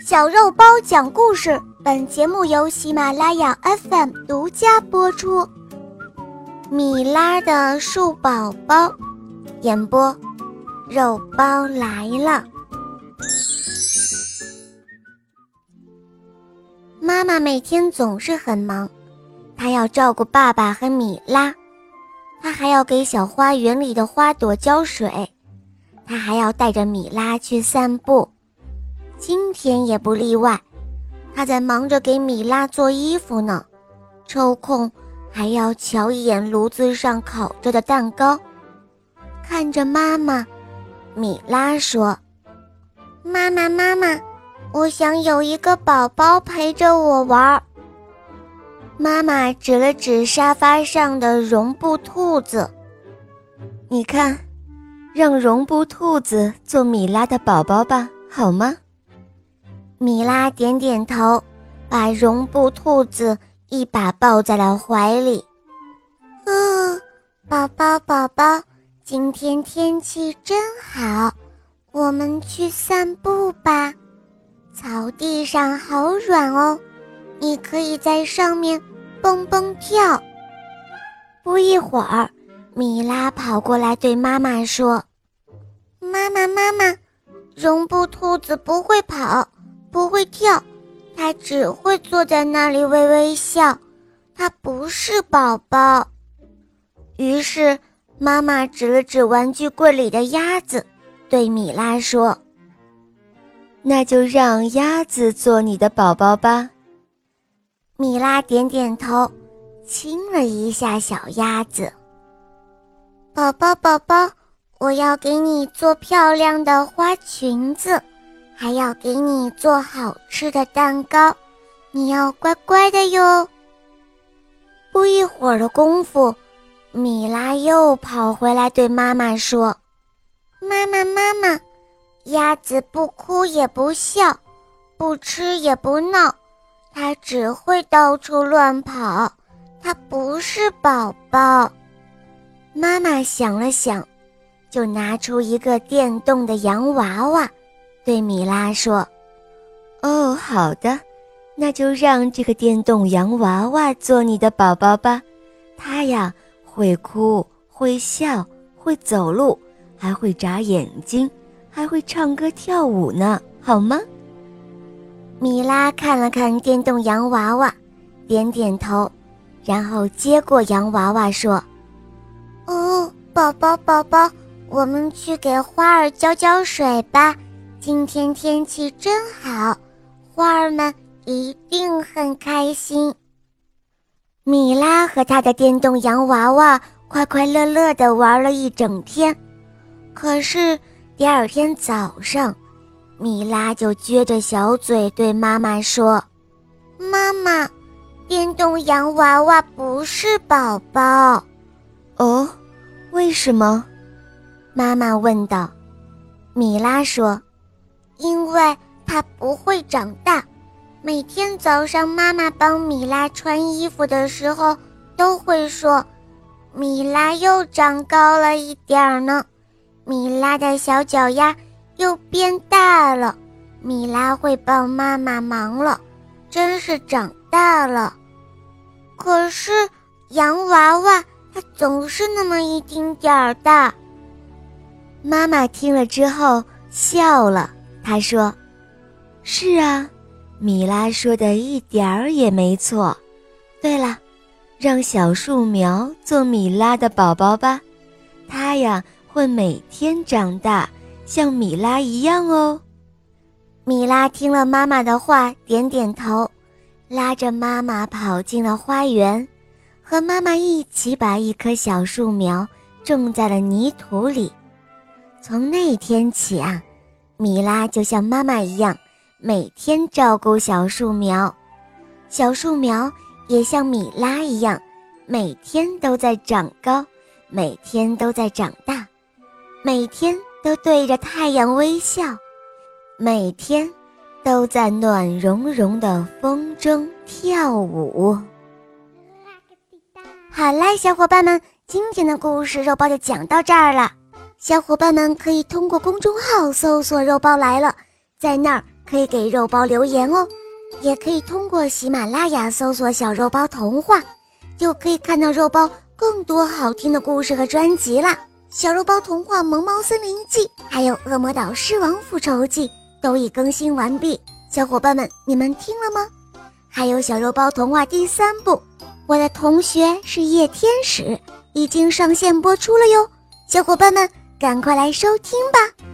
小肉包讲故事，本节目由喜马拉雅 FM 独家播出。米拉的树宝宝，演播，肉包来了。妈妈每天总是很忙，她要照顾爸爸和米拉，她还要给小花园里的花朵浇水，她还要带着米拉去散步。今天也不例外，他在忙着给米拉做衣服呢，抽空还要瞧一眼炉子上烤着的蛋糕。看着妈妈，米拉说：“妈妈，妈妈，我想有一个宝宝陪着我玩。”妈妈指了指沙发上的绒布兔子：“你看，让绒布兔子做米拉的宝宝吧，好吗？”米拉点点头，把绒布兔子一把抱在了怀里。嗯，宝宝宝宝，今天天气真好，我们去散步吧。草地上好软哦，你可以在上面蹦蹦跳。不一会儿，米拉跑过来对妈妈说：“妈妈妈妈，绒布兔子不会跑。”不会跳，它只会坐在那里微微笑。它不是宝宝。于是，妈妈指了指玩具柜里的鸭子，对米拉说：“那就让鸭子做你的宝宝吧。”米拉点点头，亲了一下小鸭子。宝宝宝宝，我要给你做漂亮的花裙子。还要给你做好吃的蛋糕，你要乖乖的哟。不一会儿的功夫，米拉又跑回来对妈妈说：“妈妈，妈妈，鸭子不哭也不笑，不吃也不闹，它只会到处乱跑，它不是宝宝。”妈妈想了想，就拿出一个电动的洋娃娃。对米拉说：“哦，好的，那就让这个电动洋娃娃做你的宝宝吧。它呀，会哭，会笑，会走路，还会眨眼睛，还会唱歌跳舞呢，好吗？”米拉看了看电动洋娃娃，点点头，然后接过洋娃娃说：“哦，宝宝，宝宝，我们去给花儿浇浇水吧。”今天天气真好，花儿们一定很开心。米拉和他的电动洋娃娃快快乐乐地玩了一整天，可是第二天早上，米拉就撅着小嘴对妈妈说：“妈妈，电动洋娃娃不是宝宝。”哦，为什么？妈妈问道。米拉说。因为它不会长大，每天早上妈妈帮米拉穿衣服的时候，都会说：“米拉又长高了一点儿呢，米拉的小脚丫又变大了，米拉会帮妈妈忙了，真是长大了。”可是洋娃娃它总是那么一丁点儿大。妈妈听了之后笑了。他说：“是啊，米拉说的一点儿也没错。对了，让小树苗做米拉的宝宝吧，它呀会每天长大，像米拉一样哦。”米拉听了妈妈的话，点点头，拉着妈妈跑进了花园，和妈妈一起把一棵小树苗种在了泥土里。从那天起啊。米拉就像妈妈一样，每天照顾小树苗，小树苗也像米拉一样，每天都在长高，每天都在长大，每天都对着太阳微笑，每天都在暖融融的风中跳舞。好啦，小伙伴们，今天的故事肉包就讲到这儿了。小伙伴们可以通过公众号搜索“肉包来了”，在那儿可以给肉包留言哦，也可以通过喜马拉雅搜索“小肉包童话”，就可以看到肉包更多好听的故事和专辑啦。小肉包童话《萌猫森林记》还有《恶魔岛狮王复仇记》都已更新完毕，小伙伴们，你们听了吗？还有小肉包童话第三部《我的同学是夜天使》已经上线播出了哟，小伙伴们赶快来收听吧！